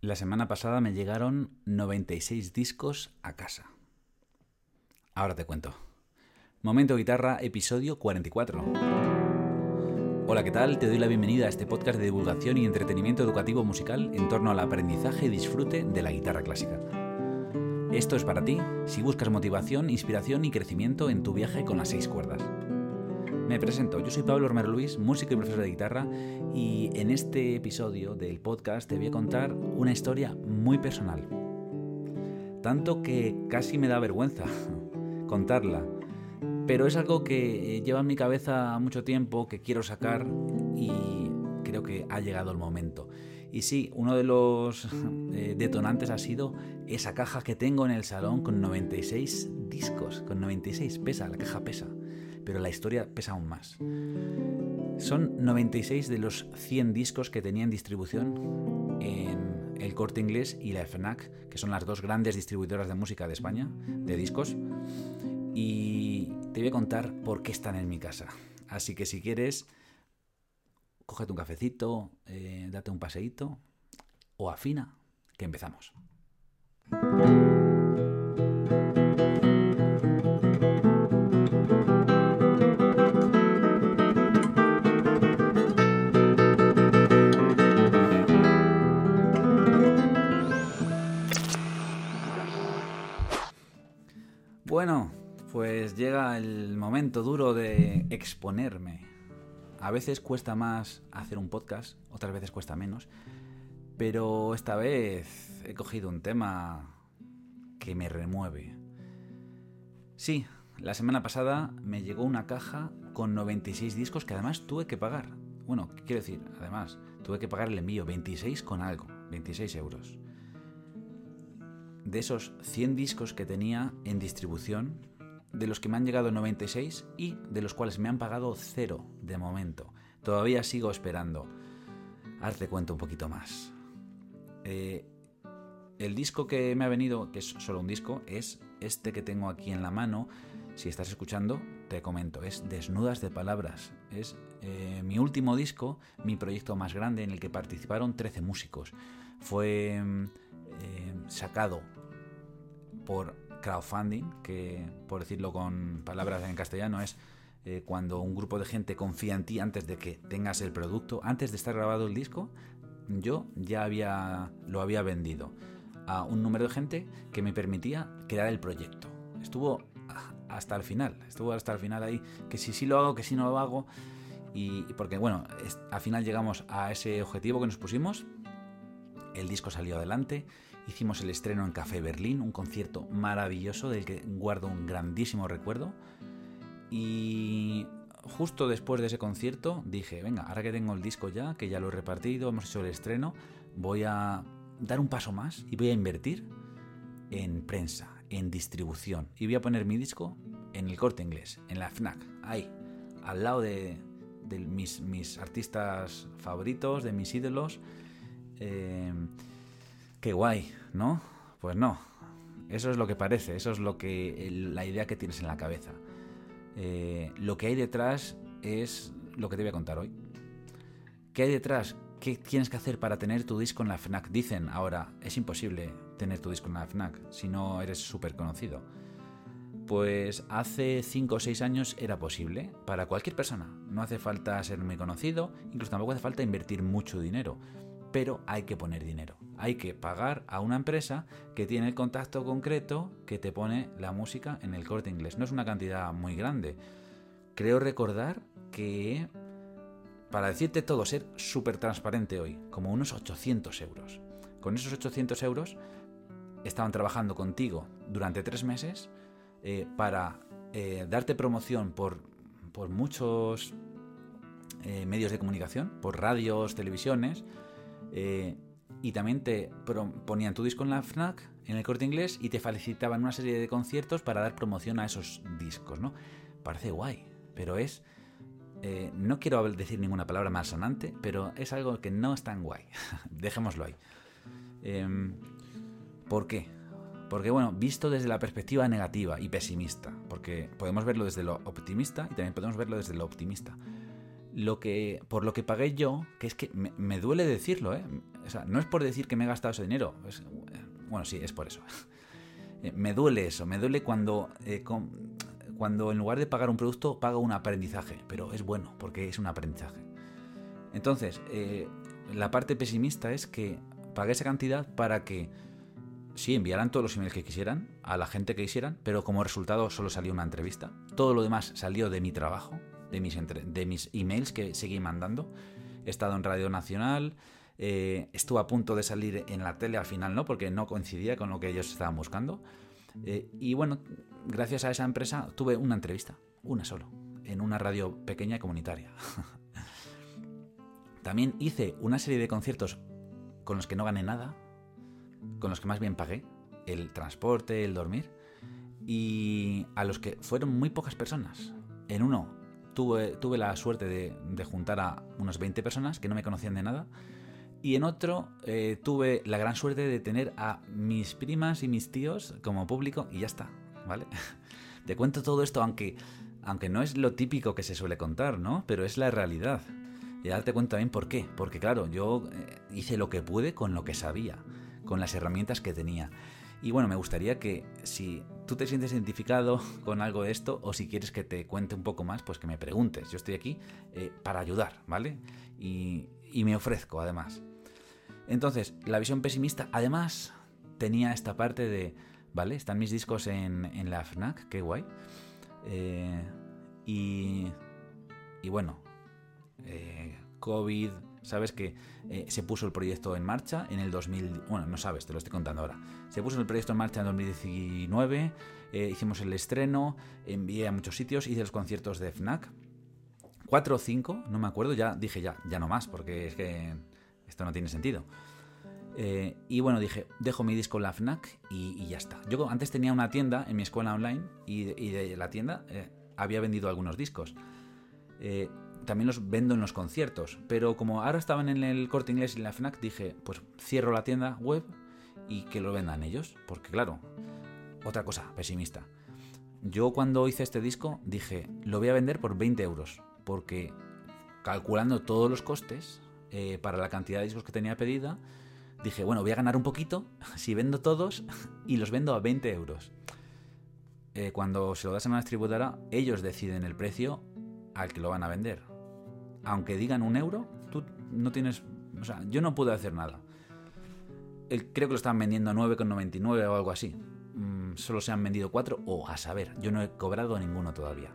La semana pasada me llegaron 96 discos a casa. Ahora te cuento. Momento Guitarra, episodio 44. Hola, ¿qué tal? Te doy la bienvenida a este podcast de divulgación y entretenimiento educativo musical en torno al aprendizaje y disfrute de la guitarra clásica. Esto es para ti si buscas motivación, inspiración y crecimiento en tu viaje con las seis cuerdas. Me presento, yo soy Pablo Romero Luis, músico y profesor de guitarra, y en este episodio del podcast te voy a contar una historia muy personal. Tanto que casi me da vergüenza contarla, pero es algo que lleva en mi cabeza mucho tiempo, que quiero sacar y creo que ha llegado el momento. Y sí, uno de los eh, detonantes ha sido esa caja que tengo en el salón con 96 discos, con 96, pesa, la caja pesa pero la historia pesa aún más. Son 96 de los 100 discos que tenía en distribución en el Corte Inglés y la FNAC, que son las dos grandes distribuidoras de música de España, de discos. Y te voy a contar por qué están en mi casa. Así que si quieres, cógete un cafecito, eh, date un paseíto o afina, que empezamos. Bueno, pues llega el momento duro de exponerme. A veces cuesta más hacer un podcast, otras veces cuesta menos, pero esta vez he cogido un tema que me remueve. Sí, la semana pasada me llegó una caja con 96 discos que además tuve que pagar. Bueno, quiero decir, además, tuve que pagar el envío, 26 con algo, 26 euros de esos 100 discos que tenía en distribución, de los que me han llegado 96 y de los cuales me han pagado cero de momento. Todavía sigo esperando. Ahora te cuento un poquito más. Eh, el disco que me ha venido, que es solo un disco, es este que tengo aquí en la mano. Si estás escuchando, te comento, es Desnudas de Palabras. Es eh, mi último disco, mi proyecto más grande en el que participaron 13 músicos. Fue mm, sacado por crowdfunding, que por decirlo con palabras en castellano es eh, cuando un grupo de gente confía en ti antes de que tengas el producto, antes de estar grabado el disco, yo ya había, lo había vendido a un número de gente que me permitía crear el proyecto. Estuvo hasta el final, estuvo hasta el final ahí, que si sí lo hago, que si no lo hago, y porque bueno, al final llegamos a ese objetivo que nos pusimos, el disco salió adelante, Hicimos el estreno en Café Berlín, un concierto maravilloso del que guardo un grandísimo recuerdo. Y justo después de ese concierto dije, venga, ahora que tengo el disco ya, que ya lo he repartido, hemos hecho el estreno, voy a dar un paso más y voy a invertir en prensa, en distribución. Y voy a poner mi disco en el corte inglés, en la FNAC, ahí, al lado de, mis, artistas favoritos, de mis ídolos. Eh, Qué guay, ¿no? Pues no. Eso es lo que parece, eso es lo que la idea que tienes en la cabeza. Eh, lo que hay detrás es lo que te voy a contar hoy. ¿Qué hay detrás? ¿Qué tienes que hacer para tener tu disco en la FNAC? Dicen ahora, es imposible tener tu disco en la FNAC si no eres súper conocido. Pues hace 5 o 6 años era posible para cualquier persona. No hace falta ser muy conocido, incluso tampoco hace falta invertir mucho dinero pero hay que poner dinero. Hay que pagar a una empresa que tiene el contacto concreto que te pone la música en el corte inglés. No es una cantidad muy grande. Creo recordar que, para decirte todo, ser súper transparente hoy, como unos 800 euros. Con esos 800 euros estaban trabajando contigo durante tres meses eh, para eh, darte promoción por, por muchos eh, medios de comunicación, por radios, televisiones, y también te ponían tu disco en la FNAC, en el corte inglés, y te felicitaban una serie de conciertos para dar promoción a esos discos, ¿no? Parece guay, pero es... Eh, no quiero decir ninguna palabra más sonante, pero es algo que no es tan guay. Dejémoslo ahí. Em, ¿Por qué? Porque, bueno, visto desde la perspectiva negativa y pesimista, porque podemos verlo desde lo optimista y también podemos verlo desde lo optimista. Lo que, por lo que pagué yo, que es que me, duele decirlo, ¿eh? O sea, no es por decir que me he gastado ese dinero. bueno, sí, es por eso. Eh, me duele eso, me duele cuando, eh, cuando en lugar de pagar un producto pago un aprendizaje, pero es bueno porque es un aprendizaje. Entonces, eh, la parte pesimista es que pagué esa cantidad para que sí enviaran todos los emails que quisieran a la gente que quisieran, pero como resultado solo salió una entrevista. Todo lo demás salió de mi trabajo, de mis, de mis emails que seguí mandando. He estado en Radio Nacional, eh, estuvo a punto de salir en la tele al final, ¿no? Porque no coincidía con lo que ellos estaban buscando. Eh, y bueno, gracias a esa empresa tuve una entrevista, una solo, en una radio pequeña y comunitaria. También hice una serie de conciertos con los que no gané nada, con los que más bien pagué, el transporte, el dormir, y a los que fueron muy pocas personas. En uno tuve, tuve la suerte de, juntar a unos 20 personas que no me conocían de nada, y en otro eh, tuve la gran suerte de tener a mis primas y mis tíos como público y ya está, ¿vale? Te cuento todo esto aunque, aunque no es lo típico que se suele contar, ¿no? Pero es la realidad. Y ahora te cuento también por qué. Porque claro, yo eh, hice lo que pude con lo que sabía, con las herramientas que tenía. Y bueno, me gustaría que si tú te sientes identificado con algo de esto o si quieres que te cuente un poco más, pues que me preguntes. Yo estoy aquí eh, para ayudar, ¿vale? Y, me ofrezco además. Entonces, la visión pesimista además tenía esta parte de, ¿vale? Están mis discos en, la FNAC, qué guay. Eh, y, y, bueno, eh, COVID, sabes que eh, se puso el proyecto en marcha en el 2000, bueno, no sabes, te lo estoy contando ahora. Se puso el proyecto en marcha en 2019, hicimos el estreno, envié a muchos sitios, hice los conciertos de FNAC. Cuatro o cinco, no me acuerdo, ya dije ya, ya no más, porque es que esto no tiene sentido. Eh, y bueno, dije, dejo mi disco en la FNAC y, ya está. Yo antes tenía una tienda en mi escuela online y de, la tienda eh, había vendido algunos discos. Eh, también los vendo en los conciertos, pero como ahora estaban en el corte inglés y en la FNAC, dije, pues cierro la tienda web y que lo vendan ellos. Porque claro, otra cosa, pesimista. Yo cuando hice este disco dije, lo voy a vender por 20 euros, porque calculando todos los costes, eh, para la cantidad de discos que tenía pedida, dije, bueno, voy a ganar un poquito si vendo todos y los vendo a 20 euros. Eh, cuando se lo das a una distribuidora, ellos deciden el precio al que lo van a vender. Aunque digan un euro, tú no tienes... O sea, yo no pude hacer nada. creo que lo estaban vendiendo a 9,99 o algo así. Mm, solo se han vendido 4 o a saber, yo no he cobrado ninguno todavía.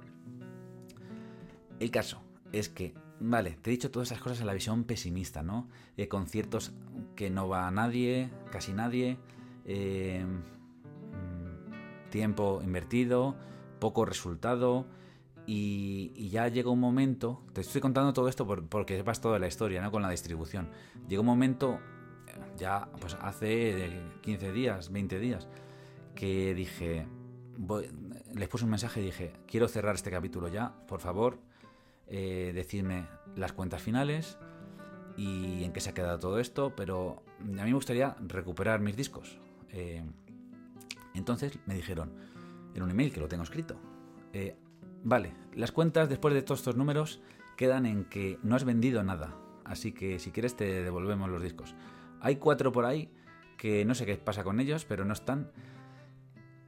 El caso es que Vale, te he dicho todas esas cosas en la visión pesimista, ¿no? Eh, conciertos que no va a nadie, casi nadie, eh, mm, tiempo invertido, poco resultado y, ya llega un momento, te estoy contando todo esto porque sepas toda la historia, ¿no? Con la distribución. Llega un momento, ya pues hace 15 días, 20 días, que dije, les puse un mensaje y dije, quiero cerrar este capítulo ya, por favor eh, decirme las cuentas finales y en qué se ha quedado todo esto, pero a mí me gustaría recuperar mis discos. Eh, entonces me dijeron en un email que lo tengo escrito, eh, vale, las cuentas después de todos estos números quedan en que no has vendido nada, así que si quieres te devolvemos los discos. Hay cuatro por ahí que no sé qué pasa con ellos, pero no están.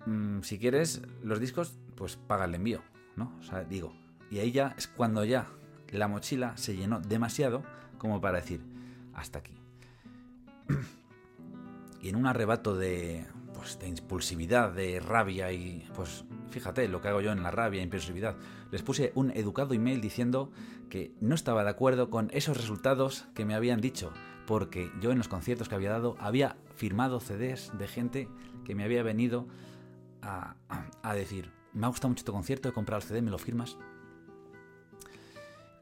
Mm, si quieres los discos, pues paga el envío, ¿no? O sea, digo, y ahí ya es cuando ya la mochila se llenó demasiado como para decir, hasta aquí. y en un arrebato de, pues, de impulsividad, de rabia y pues fíjate lo que hago yo en la rabia e impulsividad, les puse un educado email diciendo que no estaba de acuerdo con esos resultados que me habían dicho, porque yo en los conciertos que había dado había firmado CDs de gente que me había venido a, decir, me ha gustado mucho tu concierto, he comprado el CD, ¿me lo firmas?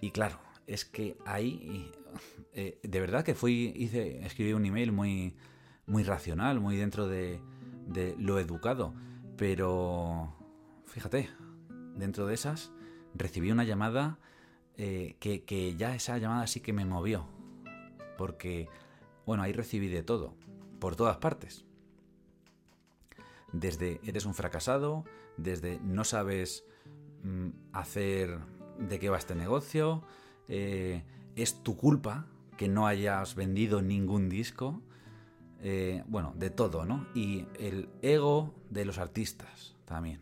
Y claro, es que ahí, eh, de verdad que fui, hice, escribí un email muy, muy racional, muy dentro de, lo educado, pero fíjate, dentro de esas recibí una llamada eh, que, que, ya esa llamada sí que me movió, porque, bueno, ahí recibí de todo, por todas partes. Desde eres un fracasado, desde no sabes mm, hacer de qué va este negocio, eh, es tu culpa que no hayas vendido ningún disco, eh, bueno, de todo, ¿no? Y el ego de los artistas también.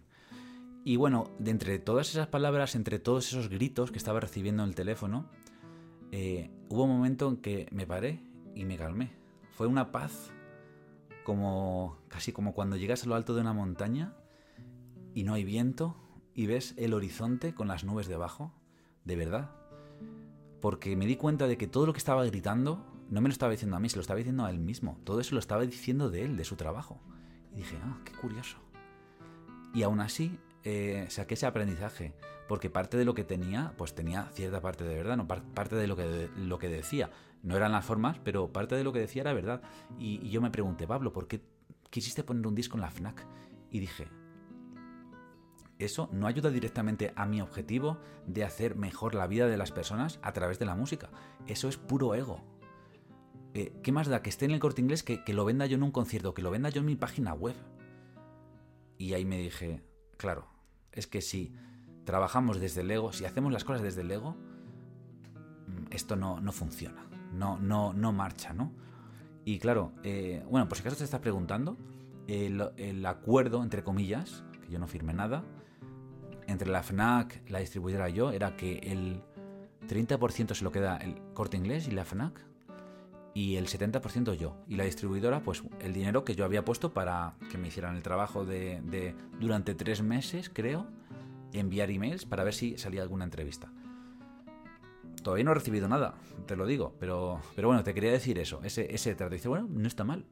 Y bueno, de entre todas esas palabras, entre todos esos gritos que estaba recibiendo en el teléfono, eh, hubo un momento en que me paré y me calmé. Fue una paz como casi como cuando llegas a lo alto de una montaña y no hay viento y ves el horizonte con las nubes debajo, de verdad. Porque me di cuenta de que todo lo que estaba gritando no me lo estaba diciendo a mí, se lo estaba diciendo a él mismo. Todo eso lo estaba diciendo de él, de su trabajo. Y dije, ah, qué curioso. Y aún así eh, saqué ese aprendizaje, porque parte de lo que tenía, pues tenía cierta parte de verdad, no parte de lo que, lo que decía. No eran las formas, pero parte de lo que decía era verdad. Y, yo me pregunté, Pablo, ¿por qué quisiste poner un disco en la FNAC? Y dije, eso no ayuda directamente a mi objetivo de hacer mejor la vida de las personas a través de la música. Eso es puro ego. Eh, ¿Qué más da que esté en el corte inglés que, que lo venda yo en un concierto, que lo venda yo en mi página web? Y ahí me dije, claro, es que si trabajamos desde el ego, si hacemos las cosas desde el ego, mm, esto no, no funciona, no, no, no marcha, ¿no? Y claro, eh, bueno, por si acaso te estás preguntando, el, acuerdo, entre comillas, que yo no firmé nada, entre la FNAC, la distribuidora y yo, era que el 30% se lo queda el corte inglés y la FNAC, y el 70% yo. Y la distribuidora, pues el dinero que yo había puesto para que me hicieran el trabajo de, durante tres meses, creo, enviar emails para ver si salía alguna entrevista. Todavía no he recibido nada, te lo digo, pero, pero bueno, te quería decir eso, ese, ese trato. Dice, bueno, no está mal.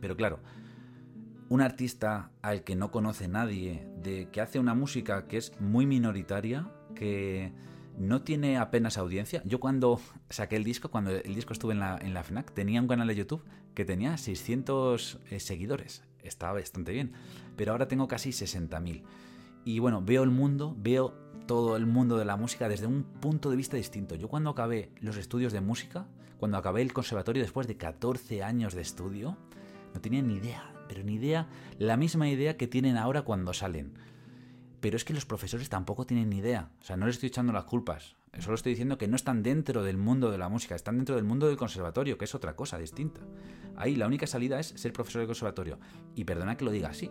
Pero claro, un artista al que no conoce nadie, de que hace una música que es muy minoritaria, que no tiene apenas audiencia. Yo cuando saqué el disco, cuando el disco estuve en la, en la FNAC, tenía un canal de YouTube que tenía 600 eh, seguidores. Estaba bastante bien. Pero ahora tengo casi 60.000. Y bueno, veo el mundo, veo todo el mundo de la música desde un punto de vista distinto. Yo cuando acabé los estudios de música, cuando acabé el conservatorio después de 14 años de estudio, no tenía ni idea, pero ni idea, la misma idea que tienen ahora cuando salen pero es que los profesores tampoco tienen ni idea. O sea, no les estoy echando las culpas. Solo estoy diciendo que no están dentro del mundo de la música, están dentro del mundo del conservatorio, que es otra cosa distinta. Ahí la única salida es ser profesor de conservatorio. Y perdona que lo diga así,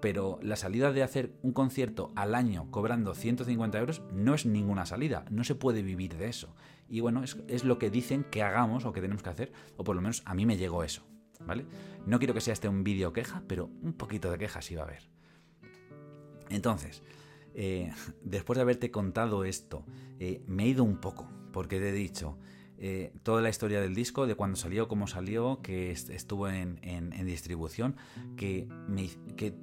pero la salida de hacer un concierto al año cobrando 150 euros no es ninguna salida, no se puede vivir de eso. Y bueno, es, es lo que dicen que hagamos o que tenemos que hacer, o por lo menos a mí me llegó eso, ¿vale? No quiero que sea este un vídeo queja, pero un poquito de queja sí va a haber. Entonces, eh, después de haberte contado esto, eh, me he ido un poco, porque te he dicho eh, toda la historia del disco, de cuándo salió, cómo salió, que estuvo en, distribución, que,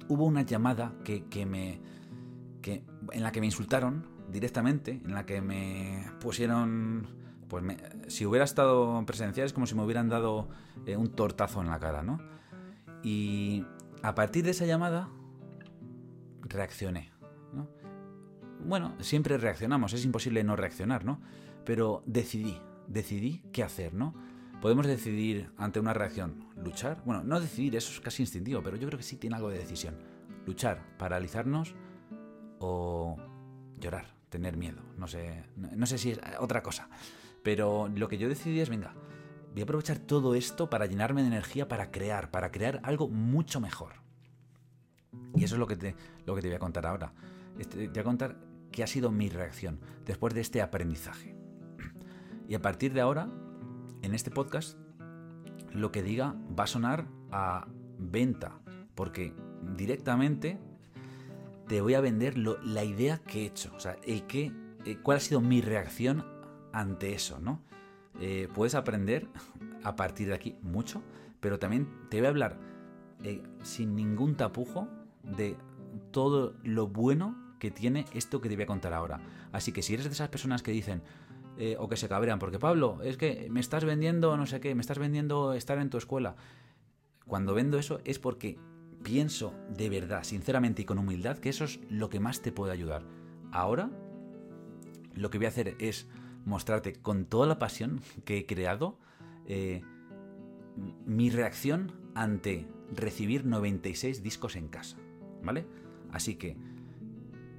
hubo una llamada que, me, en la que me insultaron directamente, en la que me pusieron... Pues si hubiera estado presencial es como si me hubieran dado un tortazo en la cara, ¿no? Y a partir de esa llamada reaccioné. Bueno, siempre reaccionamos, es imposible no reaccionar, ¿no? Pero decidí, decidí qué hacer, ¿no? Podemos decidir ante una reacción, luchar. Bueno, no decidir, eso es casi instintivo, pero yo creo que sí tiene algo de decisión. Luchar, paralizarnos o llorar, tener miedo. No sé, no sé si es otra cosa. Pero lo que yo decidí es, venga, voy a aprovechar todo esto para llenarme de energía para crear, para crear algo mucho mejor. Y eso es lo que te, lo que te voy a contar ahora. Este, te voy a contar qué ha sido mi reacción después de este aprendizaje. Y a partir de ahora, en este podcast, lo que diga va a sonar a venta, porque directamente te voy a vender la idea que he hecho, o sea, el que, eh, cuál ha sido mi reacción ante eso, ¿no? Eh, puedes aprender a partir de aquí mucho, pero también te voy a hablar eh, sin ningún tapujo de todo lo bueno que tiene esto que te voy a contar ahora. Así que si eres de esas personas que dicen eh, o que se cabrean, porque Pablo, es que me estás vendiendo no sé qué, me estás vendiendo estar en tu escuela. Cuando vendo eso es porque pienso de verdad, sinceramente y con humildad que eso es lo que más te puede ayudar. Ahora, lo que voy a hacer es mostrarte con toda la pasión que he creado eh, mi reacción ante recibir 96 discos en casa. ¿Vale? Así que,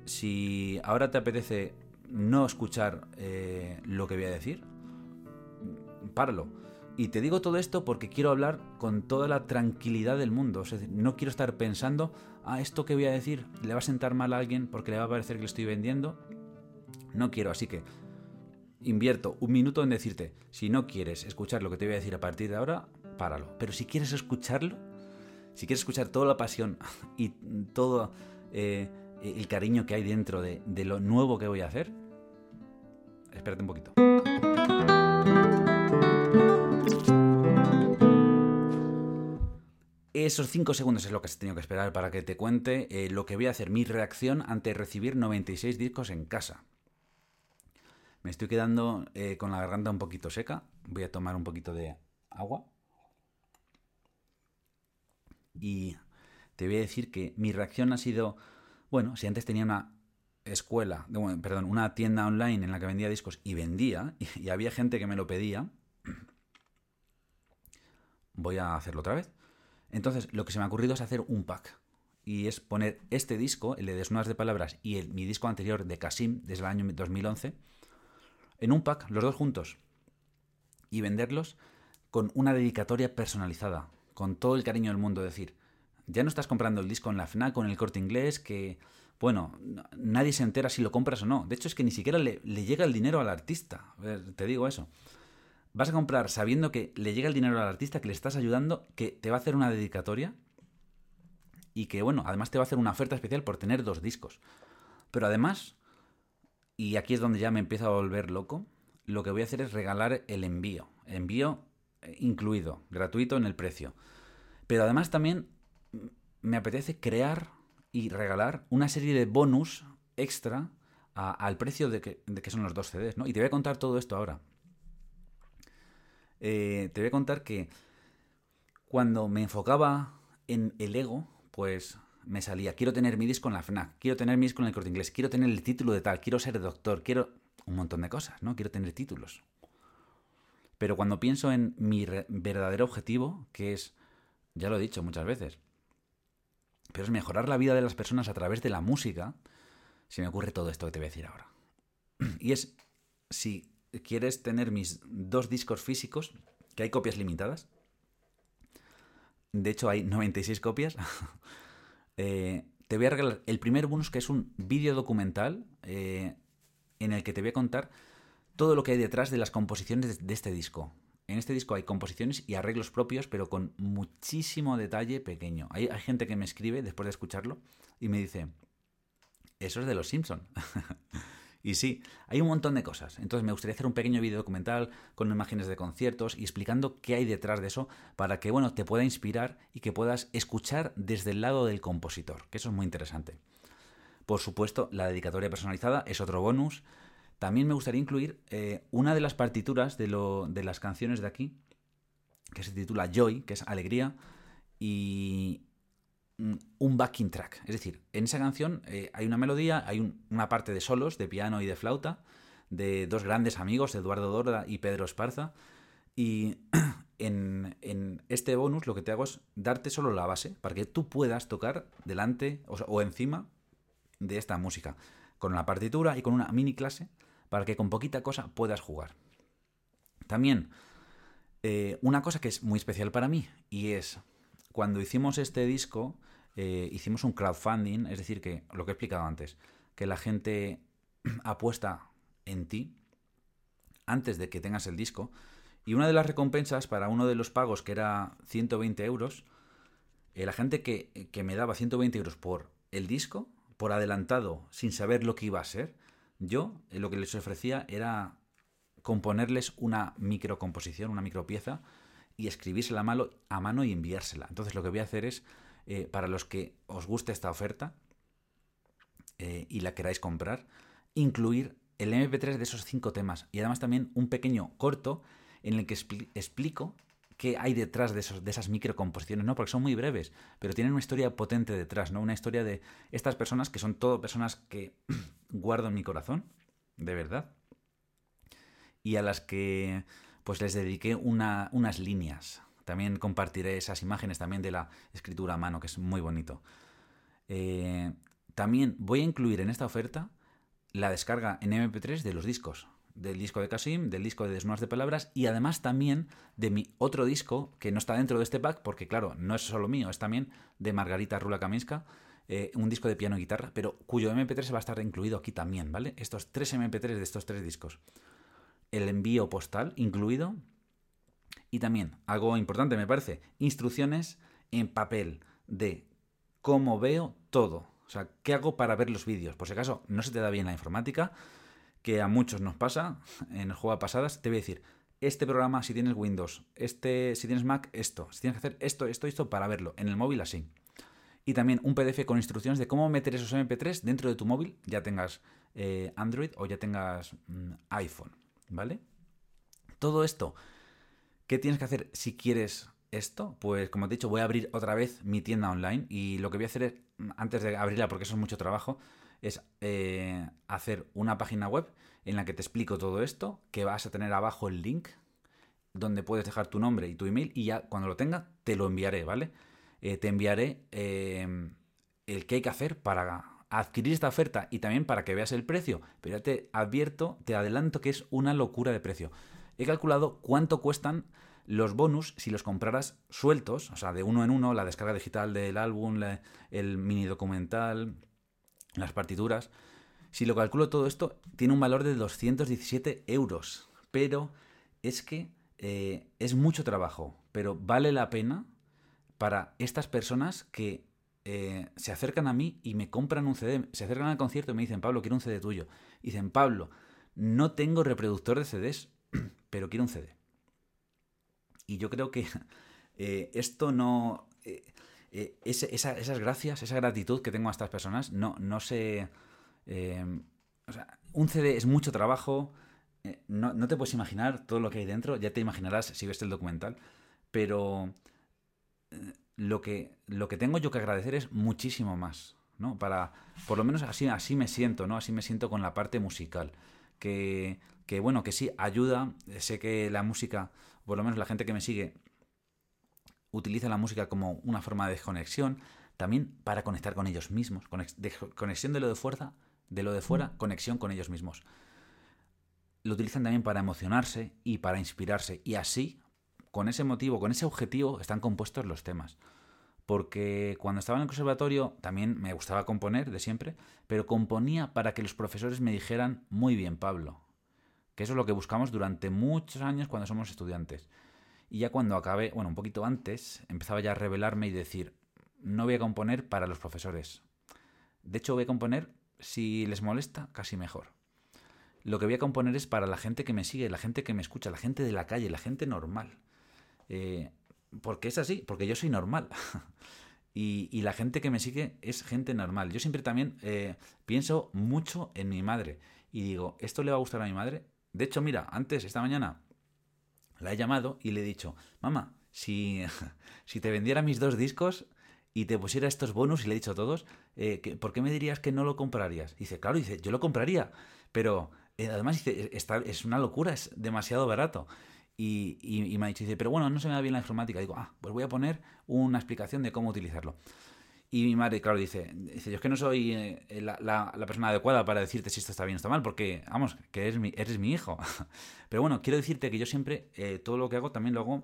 si ahora te apetece no escuchar eh, lo que voy a decir, páralo. Y te digo todo esto porque quiero hablar con toda la tranquilidad del mundo. no quiero estar pensando, ah, esto que voy a decir le va a sentar mal a alguien porque le va a parecer que le estoy vendiendo. No quiero, así que invierto un minuto en decirte, si no quieres escuchar lo que te voy a decir a partir de ahora, páralo. Pero si quieres escucharlo, si quieres escuchar toda la pasión y todo eh, el cariño que hay dentro de, lo nuevo que voy a hacer, espérate un poquito. Esos 5 segundos es lo que has tenido que esperar para que te cuente eh, lo que voy a hacer, mi reacción ante recibir 96 discos en casa. Me estoy quedando eh, con la garganta un poquito seca. Voy a tomar un poquito de agua. Y te voy a decir que mi reacción ha sido, bueno, si antes tenía una escuela, perdón, una tienda online en la que vendía discos y vendía, y había gente que me lo pedía, voy a hacerlo otra vez. Entonces, lo que se me ha ocurrido es hacer un pack. Y es poner este disco, el de Desnudas de Palabras, y el, mi disco anterior de Kasim, desde el año 2011, en un pack, los dos juntos. Y venderlos con una dedicatoria personalizada, con todo el cariño del mundo. Decir, ya no estás comprando el disco en la FNAC con el corte inglés, que, bueno, nadie se entera si lo compras o no. De hecho, es que ni siquiera le, le llega el dinero al artista. Te digo eso vas a comprar sabiendo que le llega el dinero al artista, que le estás ayudando, que te va a hacer una dedicatoria y que, bueno, además te va a hacer una oferta especial por tener dos discos. Pero además, y aquí es donde ya me empiezo a volver loco, lo que voy a hacer es regalar el envío. Envío incluido, gratuito en el precio. Pero además también me apetece crear y regalar una serie de bonus extra al precio de que, son los dos CDs, ¿no? Y te voy a contar todo esto ahora. Eh, te voy a contar que cuando me enfocaba en el ego, pues me salía, quiero tener mi disco en la FNAC, quiero tener mi disco en el corte inglés, quiero tener el título de tal, quiero ser doctor, quiero un montón de cosas, ¿no? Quiero tener títulos. Pero cuando pienso en mi verdadero objetivo, que es, ya lo he dicho muchas veces, pero es mejorar la vida de las personas a través de la música, se me ocurre todo esto que te voy a decir ahora. Y es, si quieres tener mis dos discos físicos, que hay copias limitadas. De hecho, hay 96 copias. Eh, te voy a regalar el primer bonus, que es un vídeo documental eh, en el que te voy a contar todo lo que hay detrás de las composiciones de este disco. En este disco hay composiciones y arreglos propios, pero con muchísimo detalle pequeño. Hay, gente que me escribe después de escucharlo y me dice, eso es de los Simpson. Y sí, hay un montón de cosas. Entonces me gustaría hacer un pequeño video documental con imágenes de conciertos y explicando qué hay detrás de eso para que, bueno, te pueda inspirar y que puedas escuchar desde el lado del compositor, que eso es muy interesante. Por supuesto, la dedicatoria personalizada es otro bonus. También me gustaría incluir eh, una de las partituras de, las canciones de aquí, que se titula Joy, que es alegría, y, Mm, un backing track. Es decir, en esa canción eh, hay una melodía, hay una parte de solos, de piano y de flauta, de dos grandes amigos, Eduardo Dorda y Pedro Esparza. Y en, este bonus lo que te hago es darte solo la base, para que tú puedas tocar delante o, encima de esta música, con la partitura y con una mini clase, para que con poquita cosa puedas jugar. También, eh, una cosa que es muy especial para mí, y es cuando hicimos este disco, eh, hicimos un crowdfunding, es decir, que lo que he explicado antes, que la gente apuesta en ti antes de que tengas el disco. Y una de las recompensas para uno de los pagos, que era 120 euros, eh, la gente que, que, me daba 120 euros por el disco, por adelantado, sin saber lo que iba a ser, yo eh, lo que les ofrecía era componerles una microcomposición, una micropieza, y escribírsela a mano, y enviársela. Entonces lo que voy a hacer es eh, para los que os guste esta oferta eh, y la queráis comprar, incluir el MP3 de esos cinco temas y además también un pequeño corto en el que explico qué hay detrás de, esos, de esas microcomposiciones, ¿no? Porque son muy breves, pero tienen una historia potente detrás, ¿no? Una historia de estas personas que son todo personas que guardo en mi corazón, de verdad, y a las que pues les dediqué unas líneas, también compartiré esas imágenes también de la escritura a mano, que es muy bonito. Eh, también voy a incluir en esta oferta la descarga en MP3 de los discos. Del disco de Kasim, del disco de Desnudas de Palabras y además también de mi otro disco que no está dentro de este pack porque claro, no es solo mío, es también de Margarita Rula Kaminska, eh, un disco de piano y guitarra, pero cuyo MP3 va a estar incluido aquí también, ¿vale? Estos tres MP3 de estos tres discos. El envío postal incluido y también, algo importante me parece, instrucciones en papel de cómo veo todo. O sea, ¿qué hago para ver los vídeos? Por si acaso no se te da bien la informática, que a muchos nos pasa en el pasadas, te voy a decir, este programa si tienes Windows, este si tienes Mac, esto, si tienes que hacer esto, esto, esto para verlo, en el móvil así. Y también un PDF con instrucciones de cómo meter esos MP3 dentro de tu móvil, ya tengas eh, Android o ya tengas mm, iPhone, ¿vale? Todo esto, ¿qué tienes que hacer si quieres esto? Pues como te he dicho, voy a abrir otra vez mi tienda online y lo que voy a hacer es, antes de abrirla, porque eso es mucho trabajo, es eh, hacer una página web en la que te explico todo esto, que vas a tener abajo el link donde puedes dejar tu nombre y tu email y ya cuando lo tenga te lo enviaré, ¿vale? Eh, te enviaré eh, el que hay que hacer para adquirir esta oferta y también para que veas el precio. Pero ya te advierto, te adelanto que es una locura de precio. He calculado cuánto cuestan los bonus si los compraras sueltos, o sea, de uno en uno, la descarga digital del álbum, el mini documental, las partituras. Si lo calculo todo esto, tiene un valor de 217 euros. Pero es que eh, es mucho trabajo, pero vale la pena para estas personas que eh, se acercan a mí y me compran un CD, se acercan al concierto y me dicen, Pablo, quiero un CD tuyo. Y dicen, Pablo, no tengo reproductor de CDs, pero quiero un CD. Y yo creo que eh, esto no... Eh, esas gracias, esa gratitud que tengo a estas personas, no, no sé... o sea, un CD es mucho trabajo, no, no te puedes imaginar todo lo que hay dentro, ya te imaginarás si ves el documental, pero lo que, lo que tengo yo que agradecer es muchísimo más, ¿no? Para, por lo menos así, así me siento, ¿no? Así me siento con la parte musical. Que, que, bueno, que sí, ayuda. Sé que la música, por lo menos la gente que me sigue, utiliza la música como una forma de desconexión, también para conectar con ellos mismos. conexión de lo de fuerza, de lo de fuera, mm. conexión con ellos mismos. Lo utilizan también para emocionarse y para inspirarse. Y así con ese motivo, con ese objetivo, están compuestos los temas. Porque cuando estaba en el conservatorio también me gustaba componer de siempre, pero componía para que los profesores me dijeran muy bien, Pablo. Que eso es lo que buscamos durante muchos años cuando somos estudiantes. Y ya cuando acabé, bueno, un poquito antes, empezaba ya a revelarme y decir, no voy a componer para los profesores. De hecho, voy a componer, si les molesta, casi mejor. Lo que voy a componer es para la gente que me sigue, la gente que me escucha, la gente de la calle, la gente normal. Eh, porque es así, porque yo soy normal. y, la gente que me sigue es gente normal. Yo siempre también eh, pienso mucho en mi madre. Y digo, ¿esto le va a gustar a mi madre? De hecho, mira, antes, esta mañana, la he llamado y le he dicho, mamá, si, si te vendiera mis dos discos y te pusiera estos bonus y le he dicho a todos, eh, ¿por qué me dirías que no lo comprarías? dice, claro, dice, yo lo compraría, pero además dice, es una locura, es demasiado barato. Y, me ha dicho, dice, pero bueno, no se me da bien la informática. Digo, ah, pues voy a poner una explicación de cómo utilizarlo. Y mi madre, claro, dice, dice yo es que no soy eh, la, persona adecuada para decirte si esto está bien o está mal, porque, vamos, que eres mi, eres mi hijo. Pero bueno, quiero decirte que yo siempre, eh, todo lo que hago también lo hago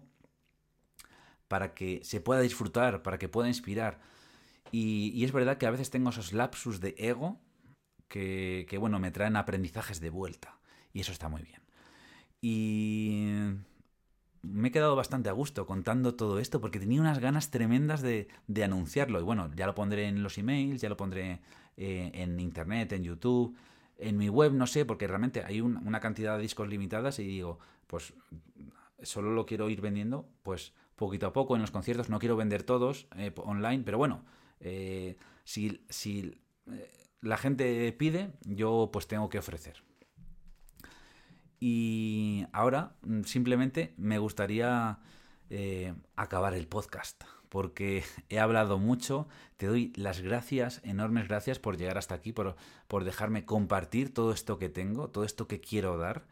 para que se pueda disfrutar, para que pueda inspirar. Y, y es verdad que a veces tengo esos lapsus de ego que, que, bueno, me traen aprendizajes de vuelta. Y eso está muy bien. Y me he quedado bastante a gusto contando todo esto porque tenía unas ganas tremendas de, anunciarlo. Y bueno, ya lo pondré en los emails, ya lo pondré eh, en internet, en YouTube, en mi web, no sé, porque realmente hay una cantidad de discos limitadas y digo, pues solo lo quiero ir vendiendo, pues poquito a poco en los conciertos. No quiero vender todos eh, online, pero bueno, eh, si, si la gente pide, yo pues tengo que ofrecer. Y ahora mm, simplemente me gustaría eh, acabar el podcast, porque he hablado mucho, te doy las gracias, enormes gracias por llegar hasta aquí, por, por dejarme compartir todo esto que tengo, todo esto que quiero dar.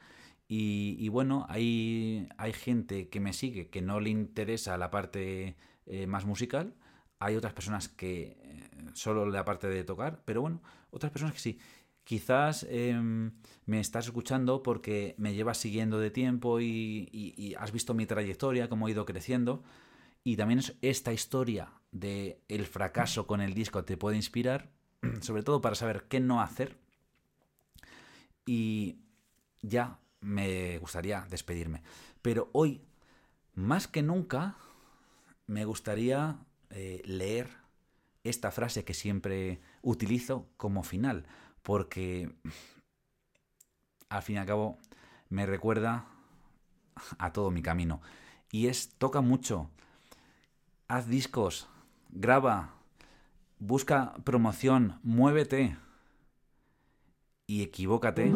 Y, bueno, hay, hay gente que me sigue que no le interesa la parte eh, más musical, hay otras personas que eh, solo la parte de tocar, pero bueno, otras personas que sí Quizás em, me estás escuchando porque me llevas siguiendo de tiempo y, has visto mi trayectoria, cómo he ido creciendo. Y también esta historia de el fracaso con el disco te puede inspirar, sobre todo para saber qué no hacer. Y ya me gustaría despedirme. Pero hoy, más que nunca, me gustaría eh, leer esta frase que siempre utilizo como final porque al fin y al cabo me recuerda a todo mi camino. Y es, toca mucho, haz discos, graba, busca promoción, muévete y equivócate.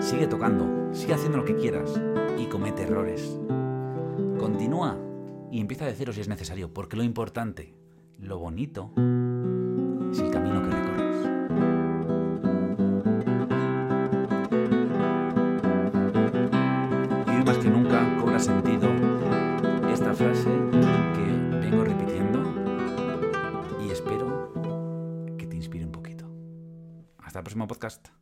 Sigue tocando, sigue haciendo lo que quieras y comete errores. Continúa y empieza de cero si es necesario, porque lo importante, lo bonito, es el camino que podcast.